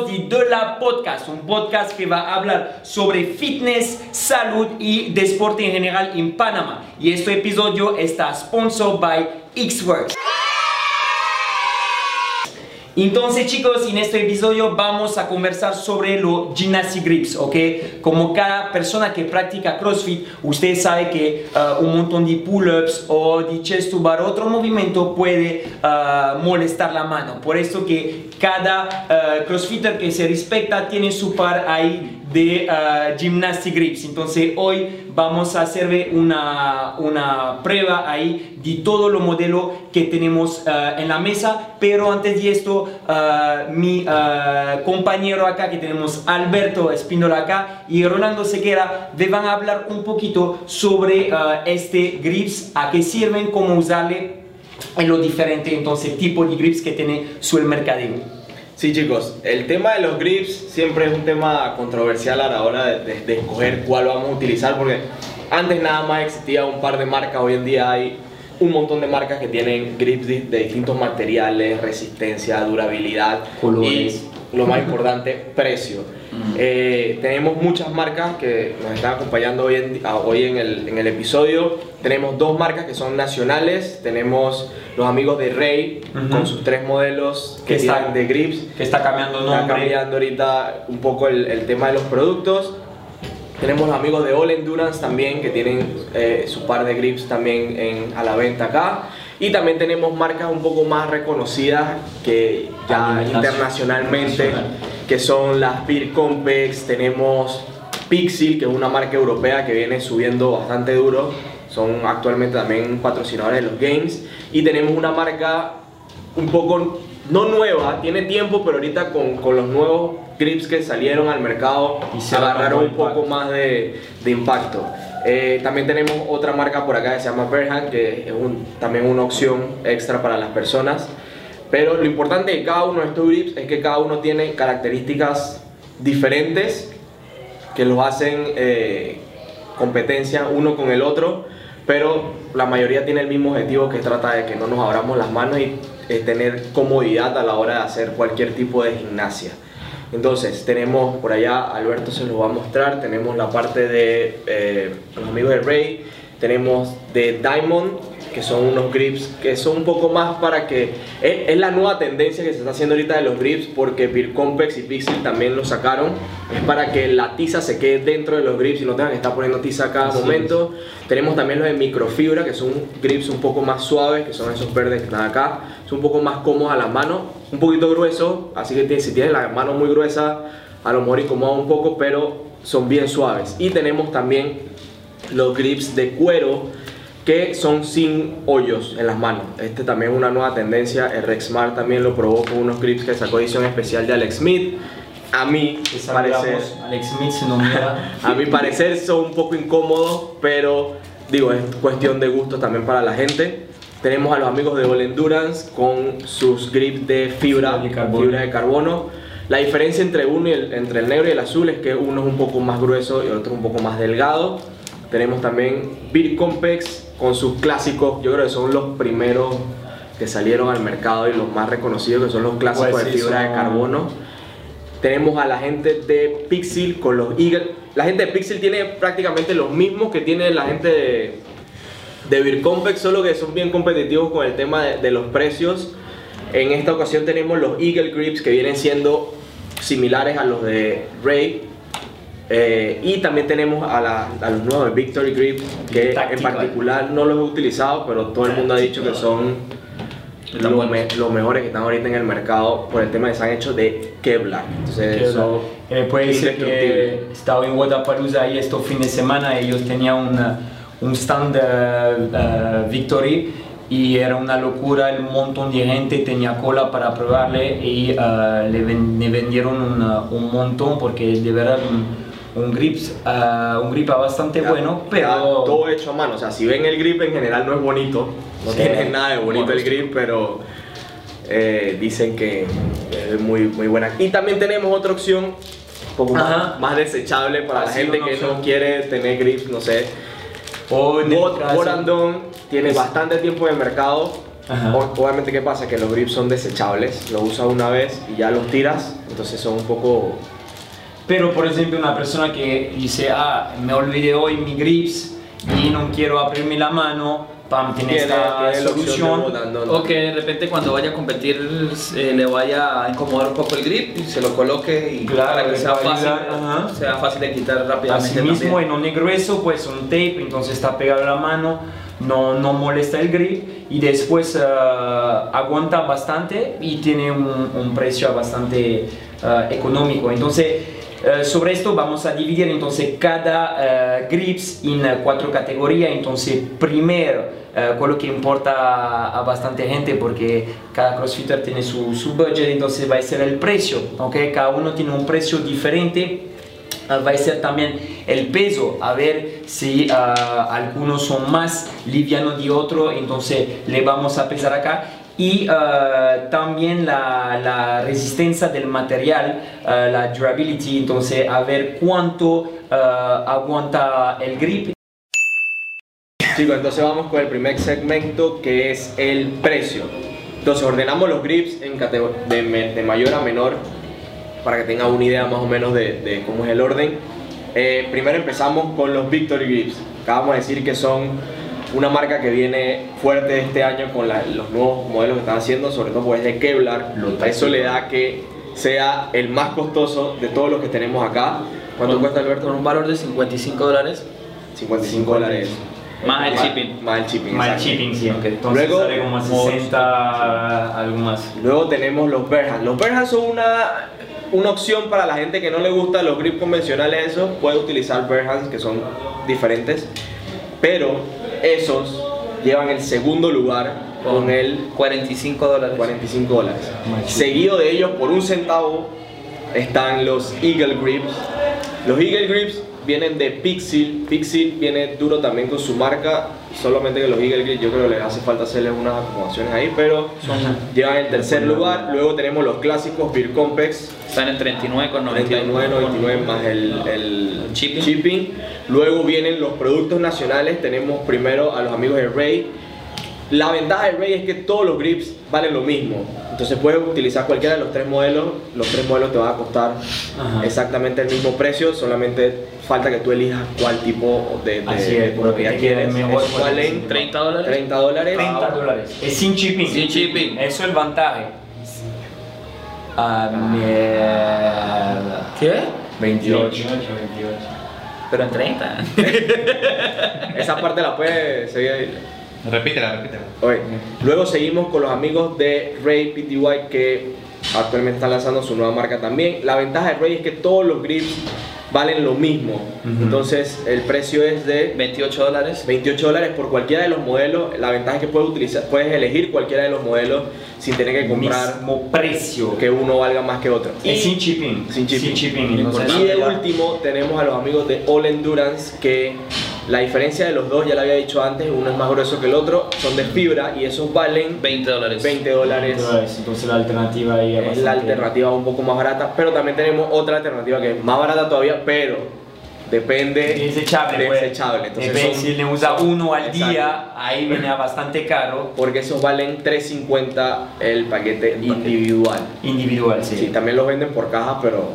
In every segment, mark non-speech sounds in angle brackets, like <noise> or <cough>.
número 2 de De La Podcast, un podcast que va a hablar sobre fitness, salud y deporte en general en Panamá. Y este episodio está sponsored by Xworks. Entonces chicos, en este episodio vamos a conversar sobre los gymnastic grips, ¿ok? Como cada persona que practica CrossFit, usted sabe que uh, un montón de pull-ups o de chest to otro movimiento puede uh, molestar la mano. Por eso que cada uh, CrossFitter que se respecta tiene su par ahí de uh, gymnastic grips. Entonces hoy vamos a hacer una, una prueba ahí de todo lo modelo que tenemos uh, en la mesa. Pero antes de esto, uh, mi compañero acá que tenemos Alberto Espíndola acá y Rolando Sequera me van a hablar un poquito sobre este grips, a qué sirven, cómo usarle en lo diferente entonces tipo de grips que tiene su el mercadeo. Sí chicos, el tema de los grips siempre es un tema controversial a la hora de, de, de, escoger cuál vamos a utilizar porque antes nada más existía un par de marcas, hoy en día hay un montón de marcas que tienen grips de, de distintos materiales, resistencia, durabilidad colores y lo más importante, precio. Eh, tenemos muchas marcas que nos están acompañando hoy en, hoy en, el, en el episodio. Tenemos dos marcas que son nacionales. Tenemos los amigos de Rey uh -huh. con sus tres modelos que, que está, de grips. Que está cambiando nombre. Está cambiando ahorita un poco el, el, tema de los productos. Tenemos los amigos de All Endurance también que tienen eh, su par de grips también en, a la venta acá. Y también tenemos marcas un poco más reconocidas que ya internacionalmente, que son las Beer Compex, tenemos Pixel, que es una marca europea que viene subiendo bastante duro, son actualmente también patrocinadores de los games. Y tenemos una marca un poco, no nueva, tiene tiempo, pero ahorita con, con los nuevos grips que salieron al mercado y se agarraron un poco más de, de impacto. Eh, también tenemos otra marca por acá que se llama Berhan, que es un, también una opción extra para las personas. Pero lo importante de cada uno de estos grips es que cada uno tiene características diferentes que los hacen eh, competencia uno con el otro, pero la mayoría tiene el mismo objetivo que trata de que no nos abramos las manos y eh, tener comodidad a la hora de hacer cualquier tipo de gimnasia. Entonces, tenemos por allá, Alberto se los va a mostrar, tenemos la parte de eh, los amigos de Ray, tenemos de Diamond, que son unos grips que son un poco más para que... Es, es la nueva tendencia que se está haciendo ahorita de los grips porque Beer Compex y Pixel también lo sacaron. Es para que la tiza se quede dentro de los grips y no tengan que estar poniendo tiza a cada Así momento. Es. Tenemos también los de microfibra, que son grips un poco más suaves, que son esos verdes que están acá. Son un poco más cómodos a la mano, un poquito grueso, así que si tienes la mano muy gruesa, a lo mejor incomoda un poco, pero son bien suaves. Y tenemos también los grips de cuero, que son sin hoyos en las manos. Este también es una nueva tendencia. El Rexmar también lo probó con unos grips que sacó edición especial de Alex Smith. A mí parecer, Alex Smith se nomina. <laughs> a mi parecer son un poco incómodos, pero digo, es cuestión de gusto también para la gente. Tenemos a los amigos de All Endurance con sus grips de fibra, de fibra de carbono. La diferencia entre uno y el, entre el negro y el azul es que uno es un poco más grueso y el otro un poco más delgado. Tenemos también Beer Compex con sus clásicos, yo creo que son los primeros que salieron al mercado y los más reconocidos, que son los clásicos pues sí, de fibra son... de carbono. Tenemos a la gente de Pixel con los Eagle. La gente de Pixel tiene prácticamente los mismos que tiene la gente de, de Beer Compex, solo que son bien competitivos con el tema de, de los precios. En esta ocasión tenemos los Eagle Grips que vienen siendo similares a los de Ray, eh, y también tenemos a, la, a, los nuevos Victory Grip, que en particular no los he utilizado, pero todo el mundo ha dicho que son los, me, los, mejores que están ahorita en el mercado por el tema que se han hecho de Kevlar. Entonces, Kevlar. Eso eh, puede decir que estaba en Guadalajara y estos fines de semana ellos tenían una, un stand de uh, Victory y era una locura, el montón de gente tenía cola para probarle y uh, le, ven, le, vendieron una, un montón porque de verdad un, grip, uh, un grip bastante ya, bueno, pero... Todo hecho a mano, o sea, si ven el grip en general no es bonito, no sí, tiene nada de bonito bueno, el grip, pero eh, dicen que es muy, muy buena. Y también tenemos otra opción, un poco más, más, desechable para Así la gente que opción. no quiere tener grip, no sé. O Borandon tiene bastante tiempo en el mercado, Ajá. Obviamente, ¿qué pasa? Que los grips son desechables, los usas una vez y ya los tiras, entonces son un poco... Pero por ejemplo una persona que dice, ah, me olvidé hoy mi grips y no quiero abrirme la mano, pam, tiene, esta solución. O que de repente cuando vaya a competir eh, le vaya a incomodar un poco el grip y se lo coloque y Claro, para que sea fácil, ayudar, sea fácil de quitar rápidamente Asimismo, también. en un grueso, pues un tape, entonces está pegado a la mano, no, no molesta el grip y después eh, aguanta bastante y tiene un, un precio bastante eh, económico. Entonces, eh, sobre esto vamos a dividir entonces cada eh, grips en eh, cuatro categorías. Entonces, primero, lo que importa a, bastante gente porque cada crossfitter tiene su, su budget, entonces va a ser el precio, ¿ok? Cada uno tiene un precio diferente. Ah, va a ser también el peso, a ver si ah, algunos son más livianos de otro, entonces le vamos a pesar acá. Y ah, también la, la resistencia del material, ah, la durability, entonces a ver cuánto ah, aguanta el grip. Chicos, entonces vamos con el primer segmento que es el precio. Entonces ordenamos los grips en de, de mayor a menor para que tengan una idea más o menos de, de cómo es el orden. Eh, primero empezamos con los Victory Grips. Acabamos de decir que son una marca que viene fuerte este año con la- los nuevos modelos que están haciendo, sobre todo porque es de Kevlar. Lo Eso le da que sea el más costoso de todos los que tenemos acá. ¿Cuánto Con- cuesta Alberto? Con un valor de 55 dólares. 55 dólares. Más el shipping. Más el shipping. Más exacto. shipping, sí, ok. Entonces Luego, sale como a 60, algo más. Luego tenemos los Berhan. Los Berhan son una, una opción para la gente que no le gusta los grips convencionales. Eso puede utilizar Berhans que son diferentes. Pero esos llevan el segundo lugar con el 45 dólares. 45 dólares. Seguido de ellos por un centavo están los Eagle Grips. Los Eagle Grips vienen de Pixel. Pixel viene duro también con su marca. Solamente que los Eagle Grips yo creo que les hace falta hacerles unas acomodaciones ahí, pero llevan el tercer lugar. Luego tenemos los clásicos Beer Compex. Están en 39 con 39.99 más el, el Shipping. Luego vienen los productos nacionales. Tenemos primero a los amigos de Ray. La ventaja de Ray es que todos los grips valen lo mismo. Entonces puedes utilizar cualquiera de los tres modelos. Los tres modelos te van a costar Ajá. exactamente el mismo precio. Solamente falta que tú elijas cuál tipo de, de, Así de es, que propiedad quieres. mejor, valen 30 dólares. 30 dólares. 30 dólares. Es sin shipping. Sin shipping. Eso es el vantaje. Ah, mierda. ¿Qué? 28. Pero en 30. <laughs> Esa parte la puedes seguir ahí. Repítela, repítela. Luego seguimos con los amigos de Ray PTY que actualmente están lanzando su nueva marca también. La ventaja de Ray es que todos los grips valen lo mismo. Entonces el precio es de 28 dólares. 28 dólares por cualquiera de los modelos. La ventaja es que puedes utilizar, puedes elegir cualquiera de los modelos sin tener que comprar Mismo precio. que uno valga más que otro. Es sin shipping. Sin shipping. entonces, Y de ya- último tenemos a los amigos de All Endurance que la diferencia de los dos, ya lo había dicho antes, uno es más grueso que el otro, son de fibra y esos valen 20 dólares. 20 dólares. Entonces la alternativa ahí Es la alternativa un poco más barata, pero también tenemos otra alternativa que es más barata todavía, pero depende Desechable, pues. desechable. Entonces Depende, son- si le usa uno al Exacto. día, ahí viene a bastante caro. Porque esos valen 3.50 el paquete individual. Individual, sí. Sí, también los venden por caja, pero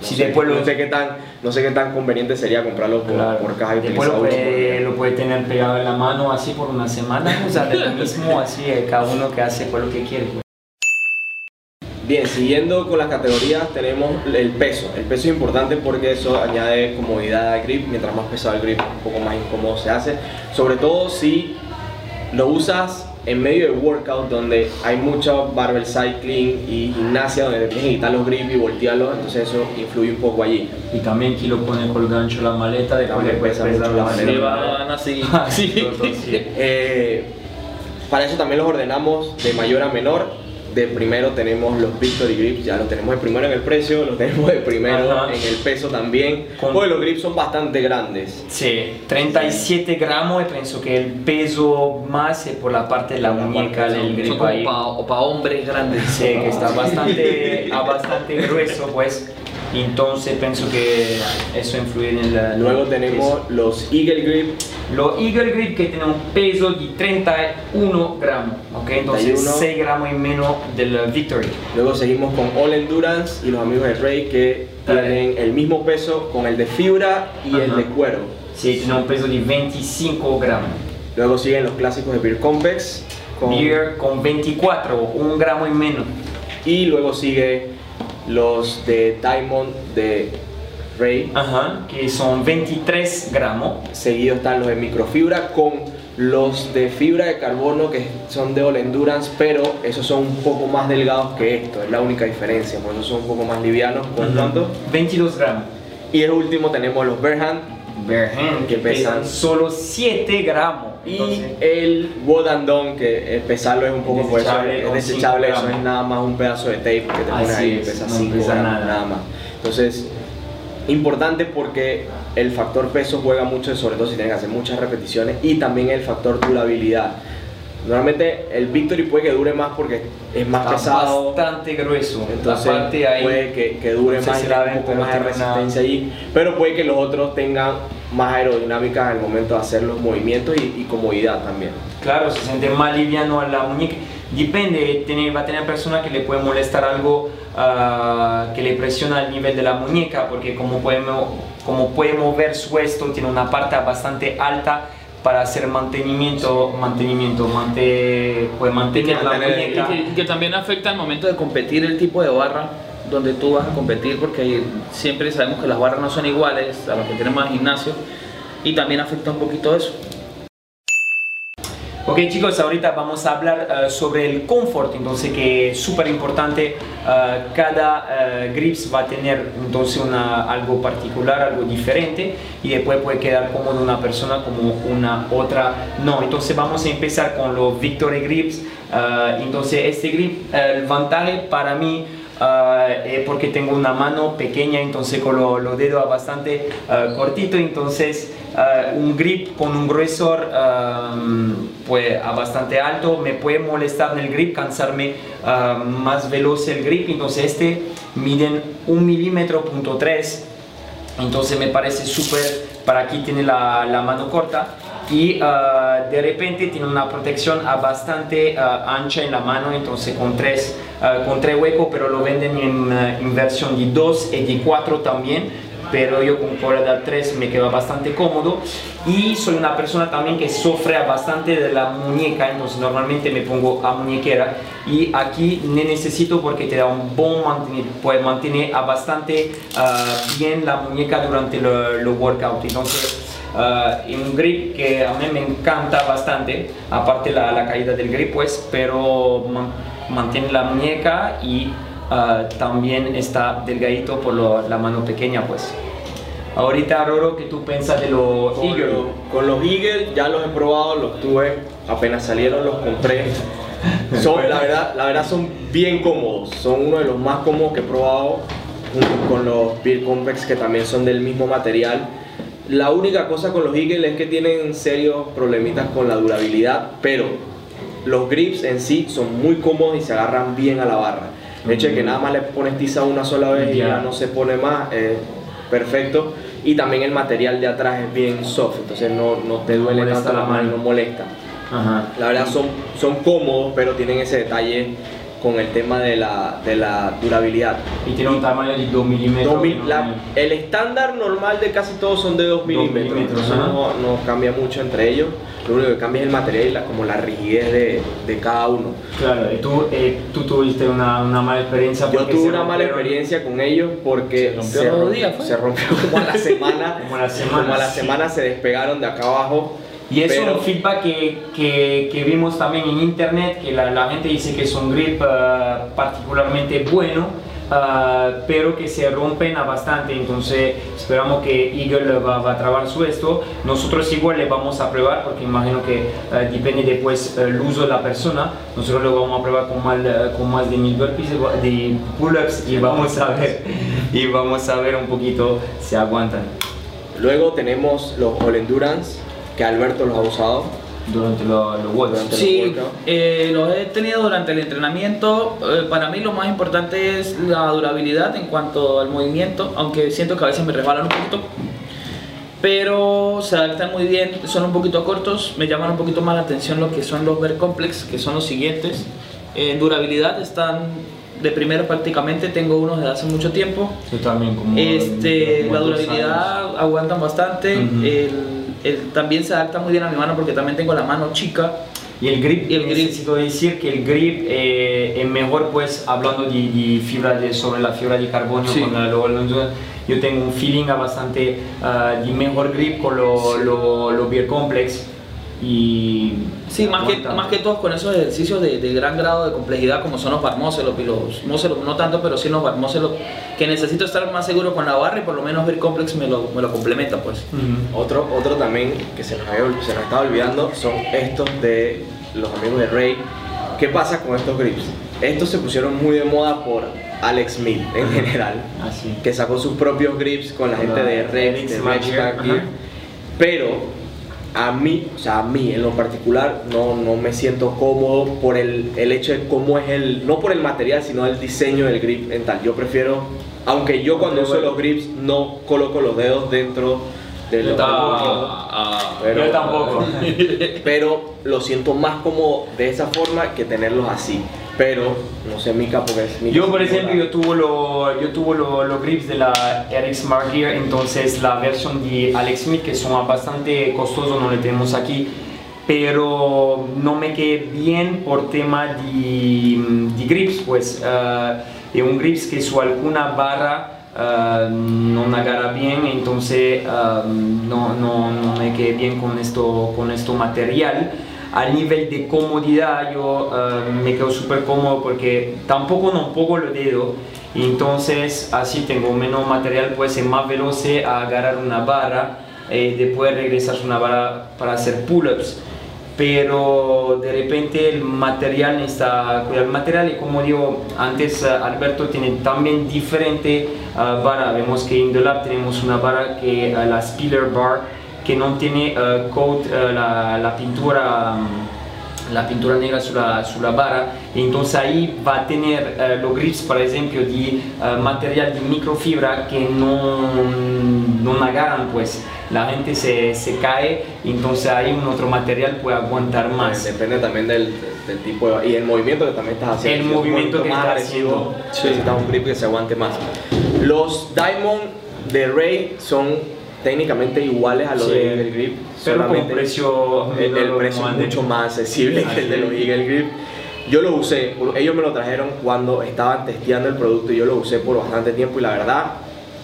Sí, sé, después no sé qué tan no sé qué tan conveniente sería comprarlo por, Claro. por caja y Después lo puede, por- lo puede tener pegado en la mano así por una semana, o sea, de lo mismo así, eh, cada uno que hace pues lo que quiere. pues. Bien, siguiendo con las categorías tenemos el peso. El peso es importante porque eso añade comodidad al grip. Mientras más pesado el grip, un poco más incómodo se hace. Sobre todo si lo usas en medio de workout donde hay mucho barbell cycling y gimnasia donde tienes que quitar los grips y voltearlos. Entonces eso influye un poco allí. Y también aquí lo pone con gancho la maleta, después le pesa mucho la maleta. <laughs> Sí, <laughs> van así. Sí. Eh, para eso también los ordenamos de mayor a menor. De primero tenemos los Victory Grips, ya los tenemos de primero en el precio, los tenemos de primero Ajá. en el peso también. Con- Porque los grips son bastante grandes. Sí, 37 gramos y pienso que el peso más es por la parte de la muñeca del Son grip como ahí. para hombres grandes. Sí, que está <laughs> bastante, a bastante grueso, pues. Entonces pienso que eso influye en el... Luego el tenemos peso. los Eagle Grip, Los Eagle Grip que tienen un peso de 31 gramos, ¿ok? Entonces 31. 6 gramos y menos del Victory. luego seguimos con All Endurance y los amigos de Ray que tienen el mismo peso con el de fibra y el Ajá. de cuero. Sí, tiene un peso de 25 gramos. Luego siguen los clásicos de Beer Convex con- Beer con 24, un gramo y menos. y luego sigue los de Diamond de Ray. Ajá, que son 23 gramos. Seguido están los de microfibra con los de fibra de carbono que son de All Endurance, pero esos son un poco más delgados que estos, es la única diferencia, por eso son un poco más livianos. ¿Con cuánto? 22 gramos. Y el último tenemos los Berhand Que pesan- solo 7 gramos. y Entonces, el Wodandon que eh, pesarlo es un poco por eso, Desechable es desechable, eso es nada más un pedazo de tape que te pones ahí y es, pesa no 5 pesa gramos, nada. nada más. Entonces, importante porque el factor peso juega mucho, sobre todo si tienes que hacer muchas repeticiones y también el factor durabilidad. Normalmente el Victory puede que dure más porque es más está pesado, bastante grueso. entonces Aparte ahí, puede que, que dure no sé más si la un poco más de resistencia allí, pero puede que los otros tengan más aerodinámica al momento de hacer los movimientos y, y comodidad también. Claro, se siente más liviano a la muñeca. Depende, tiene, va a tener personas que le puede molestar algo ah, que le presiona el nivel de la muñeca, porque como puede, mo- como puede mover su esto, tiene una parte bastante alta para hacer mantenimiento, mantenimiento, mante, puede mantener la Y muñeca. que, y que también afecta al momento de competir el tipo de barra donde tú vas a competir porque siempre sabemos que las barras no son iguales a las que tenemos en gimnasio y también afecta un poquito eso. Ok chicos, ahorita vamos a hablar eh, sobre el confort, entonces que es súper importante, eh, cada eh, grips va a tener entonces una, algo particular, algo diferente y después puede quedar cómodo una persona como una otra no. Entonces vamos a empezar con los Victory Grips, entonces este grip, el vantaje para mí Uh, eh, porque tengo una mano pequeña, entonces con lo- los dedos bastante uh, cortito, entonces uh, un grip con un gruesor um, pues, bastante alto me puede molestar en el grip, cansarme más veloz el grip, entonces este miden un milímetro punto tres, entonces me parece súper, para aquí tiene la, la mano corta y uh, de repente tiene una protección a bastante uh, ancha en la mano, entonces con tres, uh, con tres huecos, pero lo venden en, en versión de 2 y de 4 también, pero yo con cuerda 3 me queda bastante cómodo. Y soy una persona también que sufre bastante de la muñeca, entonces normalmente me pongo a muñequera. Y aquí no necesito porque te da un buen mantener, puede mantener bastante bien la muñeca durante el workout, entonces Uh, y un grip que a mí me encanta bastante, aparte la, la caída del grip, pues, pero man- mantiene la muñeca y uh, también está delgadito por lo- la mano pequeña, pues. Ahorita, Roro, ¿qué tú piensas de los Con, Eagle? lo- con los Eagle ya los he probado, los tuve, apenas salieron los compré. <laughs> Son, la, verdad, la verdad son bien cómodos, son uno de los más cómodos que he probado junto con los Beer Convex que también son del mismo material. La única cosa con los Eagle es que tienen serios problemitas con la durabilidad, pero los grips en sí son muy cómodos y se agarran bien a la barra. El hecho de que nada más le pones tiza una sola vez y Ya. no se pone más, es perfecto. Y también el material de atrás es bien soft, entonces no, no te No duele molesta tanto la mano. no molesta. Ajá. La verdad son, son cómodos, pero tienen ese detalle con el tema de la, de la durabilidad. Y tiene un tamaño de 2 milímetros. Dos mil- ¿no? la- el estándar normal de casi todos son de 2 milímetros, no, no cambia mucho entre ellos. Lo único que cambia es el material y la, como la rigidez de, de cada uno. Claro, y tú, eh, tú tuviste una, una mala experiencia. Yo tuve se una mala experiencia con ellos porque Se rompió los romp- días, ¿fue? se rompió como a la semana. <laughs> Como a la semana, como a la sí. semana se despegaron de acá abajo. Y es pero- un feedback que, que, que vimos también en internet, que la, la gente dice que es un grip ah, particularmente bueno, ah, pero que se rompen a bastante. Entonces esperamos que Eagle va, va a trabajar su esto. Nosotros igual le vamos a probar, porque imagino que ah, depende después el uso de la persona. Nosotros lo vamos a probar con más, eh, con más de mil burpees, de pull-ups y vamos a ver, y vamos a ver un poquito si aguantan. Luego tenemos los All Endurance, que Alberto los ha usado. durante los lo workouts. Sí, workout. eh, los he tenido durante el entrenamiento. Eh, para mí lo más importante es la durabilidad en cuanto al movimiento, aunque siento que a veces me resbalan un poquito. Pero se adaptan muy bien, son un poquito cortos, me llaman un poquito más la atención lo que son los Ver Complex, que son los siguientes. En durabilidad están de primero prácticamente, tengo unos de hace mucho tiempo. Yo también como... Este, como la durabilidad aguantan bastante, Ujú. el- el- también se adapta muy bien a mi mano porque también tengo la mano chica. Y el grip, Y el grip. necesito decir que el grip eh, es mejor pues hablando de, de fibra de, sobre la fibra de carbono Sí. con la, lo- lo- yo tengo un feeling bastante ah, de mejor grip con lo, lo, lo Beer Complex y Sí, más que, más que todos con esos ejercicios de, de gran grado de complejidad como son los barmócelos y los mócelos, no tanto, pero sí los barmócelos, que necesito estar más seguro con la barra y por lo menos Ver Complex me lo, me lo complementa pues. Ujú. Otro, otro también que se nos, había, se nos estaba olvidando son estos de los amigos de Ray. ¿Qué pasa con estos grips? Estos se pusieron muy de moda por Alex Mill en general, Así. que sacó sus propios grips con la Con gente la de Rex, de ajá. Pero a mí, o sea, a mí en lo particular no, no me siento cómodo por el, el hecho de cómo es el, no por el material, sino el diseño del grip en tal. Yo prefiero, aunque yo cuando uso los grips no coloco los dedos dentro de los Ah, pero, Yo tampoco. <laughs> <laughs> pero lo siento más como de esa forma que tenerlos así. Pero no sé, Mika, porque es Mika. Yo, por ejemplo, yo tuve los yo tuve lo- los grips de la RX Smart Gear, entonces la versión de Alex Smith, que son bastante costosos, no le tenemos aquí, pero no me quedé bien por tema de, de grips, pues es un grips que su alguna barra eh, no agarra bien, entonces eh, no, no, no me quedé bien con esto, con esto material. A nivel de comodidad yo eh, me quedo súper cómodo porque tampoco no pongo los dedos. Y entonces así tengo menos material, puede ser más veloz a agarrar una barra y después regresar una barra para hacer pull-ups. Pero de repente el material necesita cuidar el material y como digo antes eh, Alberto tiene también diferente ah, vara. Vemos que en The Lab tenemos una vara que eh, la Spiller Bar que no tiene eh, coat eh, la, la pintura mm, la pintura negra sobre la, sobre la vara y entonces ahí va a tener eh, los grips por ejemplo de material de microfibra que no, no agarran pues la gente se, se cae entonces ahí un otro material puede aguantar más Depende también del, del tipo de, y el movimiento que también estás haciendo. El Si movimiento que más estás haciendo. necesitas un grip que se aguante más. Los Diamond de Ray son técnicamente iguales a los Sí, de Eagle Grip, pero con solamente precio el, el precio es mucho más accesible que el de los Eagle Grip. Yo lo usé, ellos me lo trajeron cuando estaban testeando el producto y yo lo usé por bastante tiempo y la verdad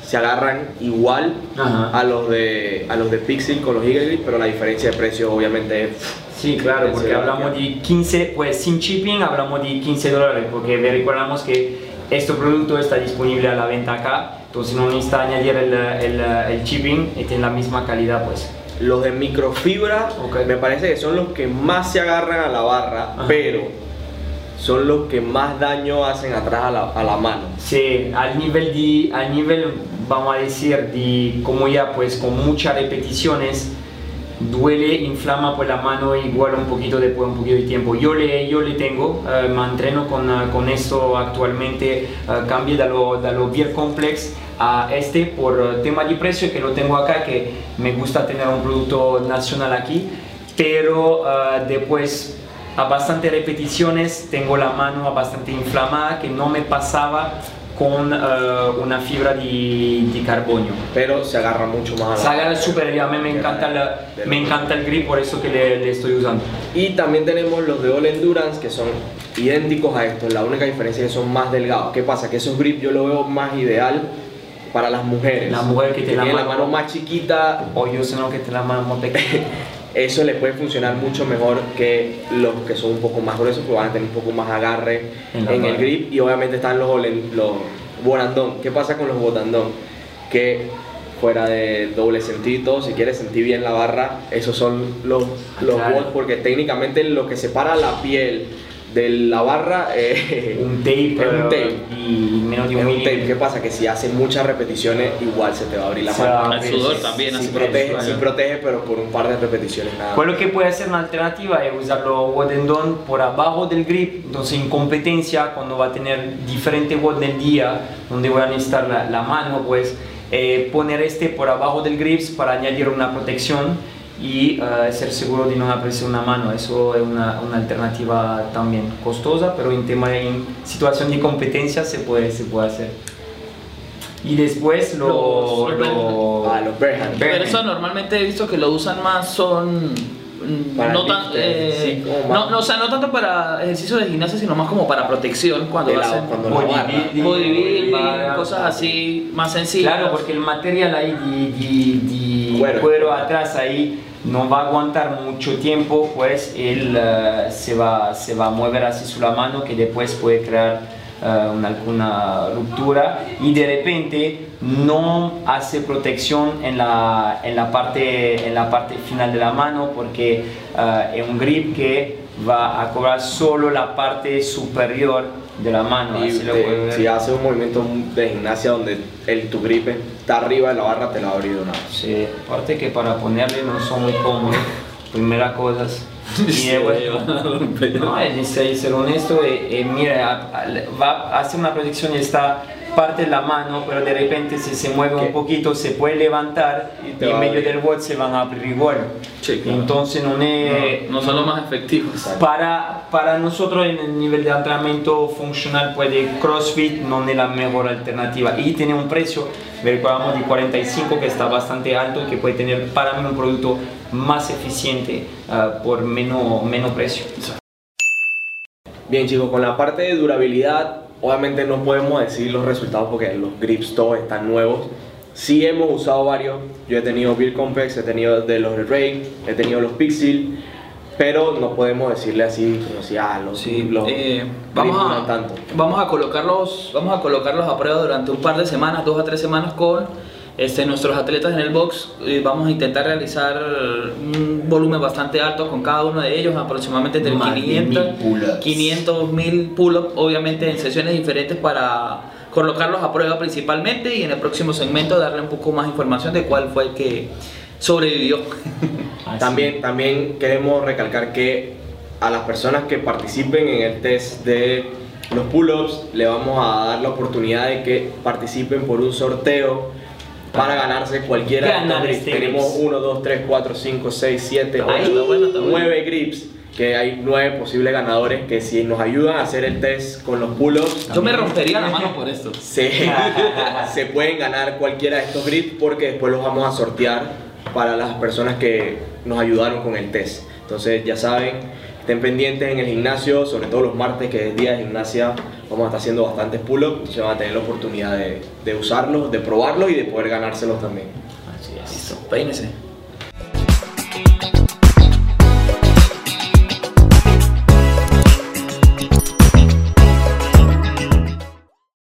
se agarran igual Ajá. a los de a los de Pixel con los Eagle Grip, pero la diferencia de precio obviamente es Sí, claro, porque hablamos de 15, pues sin shipping hablamos de 15 dólares, porque recordamos que este producto está disponible a la venta acá, entonces no necesita añadir el, el, el shipping y tiene la misma calidad, pues. Los de microfibra Ok. me parece que son los que más se agarran a la barra, Ajá. pero son los que más daño hacen atrás a la, a la mano. Sí, al nivel de, al nivel, vamos a decir, de como ya pues con muchas repeticiones, duele, inflama pues la mano igual un poquito después de un poquito de tiempo. Yo le, yo le tengo, eh, me entreno con, eh, con esto actualmente, eh, cambié de lo, de lo Beer Complex a este por tema de precio que lo tengo acá, que me gusta tener un producto nacional aquí, pero después a bastante repeticiones tengo la mano bastante inflamada que no me pasaba con eh, una fibra de, de carbonio. Pero se agarra mucho más Se agarra súper bien, a mí me encanta, la- me encanta el grip, por eso que le, le estoy usando. Y también tenemos los de All Endurance que son idénticos a estos. La única diferencia es que son más delgados. ¿Qué pasa? Que esos grips yo lo veo más ideal para las mujeres. La mujer que tiene la tiene la mano- mano más chiquita, O yo sé no que te la mano muy pequeña. <laughs> eso le puede funcionar mucho mejor que los que son un poco más gruesos, porque van a tener un poco más agarre En el grip. Y obviamente están los, los Borandón. ¿Qué pasa con los Botandón? Que fuera de doble sentido, si quieres sentir bien la barra, esos son los, los Claro. bots, porque técnicamente lo que separa la piel de la barra eh, un tape, es un tape. y menos de Es un un tape. ¿Qué pasa? Que si haces muchas repeticiones, igual se te va a abrir la mano. El sudor también sí, hace Sí sí, protege, sí, pero por un par de repeticiones nada. Pues lo que puede ser una alternativa es usarlo wooden don por abajo del grip, entonces en competencia cuando va a tener diferente WOD del día, donde voy a necesitar la, la mano, pues eh, poner este por abajo del grips para añadir una protección y eh, ser seguro de no apreciar una mano. Eso es una, una alternativa también costosa, pero en tema en situación de competencia se puede, se puede hacer. Y después lo, Los- lo- Ah, los. Bare Pero eso normalmente he visto que lo usan más son mm, Para no tan eh, sí, no, no, o sea, no tanto para ejercicio de gimnasia, sino más como para protección cuando De la- hacen cuando bodybuilding, cosas así más sencillas. Claro, porque el material ahí de, de- de Cuero. cuero. atrás ahí no va a aguantar mucho tiempo, pues él eh, se, va, se va a mover así su la mano que después puede crear eh, una, alguna ruptura y de repente no hace protección en la, en la, parte, en la parte final de la mano porque eh, es un grip que va a cobrar solo la parte superior de la mano. Y así lo te- puede ver. si haces un movimiento de gimnasia donde el, tu grip está arriba de la barra, te la va a abrir de una vez. Sí, aparte que para ponerle no son muy cómodos. Primera cosa. <laughs> Y no, es ser honesto. eh, eh, mira, va a hacer una proyección y está parte de la mano, pero de repente si se mueve ¿Qué? un poquito se puede levantar Y y, en a medio del bot se van a abrir igual. Sí, claro. Entonces no es... no son los más efectivos. Para, para nosotros en el nivel de entrenamiento funcional puede CrossFit no es la mejor alternativa y tiene un precio, recordamos de 45 que está bastante alto y que puede tener para mí un producto más eficiente ah, por menos, menos precio. Bien chicos, con la parte de durabilidad, obviamente no podemos decir los resultados porque los grips todos están nuevos. Sí hemos usado varios, yo he tenido Beer Complex, he tenido de los Ray, he tenido los Pixel, pero no podemos decirle así como si ah, los, Sí, los eh, vamos, no a, tanto. vamos a colocarlos vamos a colocarlos a prueba durante un par de semanas, dos a tres semanas con este, nuestros atletas en el box. y vamos a intentar realizar un volumen bastante alto con cada uno de ellos, aproximadamente entre Más de 500 mil pull-ups. 500 mil pull-ups, obviamente en sesiones diferentes para colocarlos a prueba principalmente y en el próximo segmento darle un poco más información de cuál fue el que sobrevivió. <laughs> También, también queremos recalcar que a las personas que participen en el test de los pull-ups le vamos a dar la oportunidad de que participen por un sorteo para ganarse cualquiera de estos grips. este Tenemos grips. 1, 2, 3, 4, 5, 6, 7, Está bueno, 8, está bueno, está bueno. 9 grips. Que hay 9 posibles ganadores que si nos ayudan a hacer el test con los pull-ups Yo me rompería la mano por esto. <laughs> se, <laughs> se pueden ganar cualquiera de estos grips porque después los vamos a sortear para las personas que nos ayudaron con el test. Entonces ya saben, estén pendientes en el gimnasio, sobre todo los martes que es día de gimnasia, vamos a estar haciendo bastantes pull-ups, entonces van a tener la oportunidad de, de usarlos, de probarlos y de poder ganárselos también. Así es. Peínese.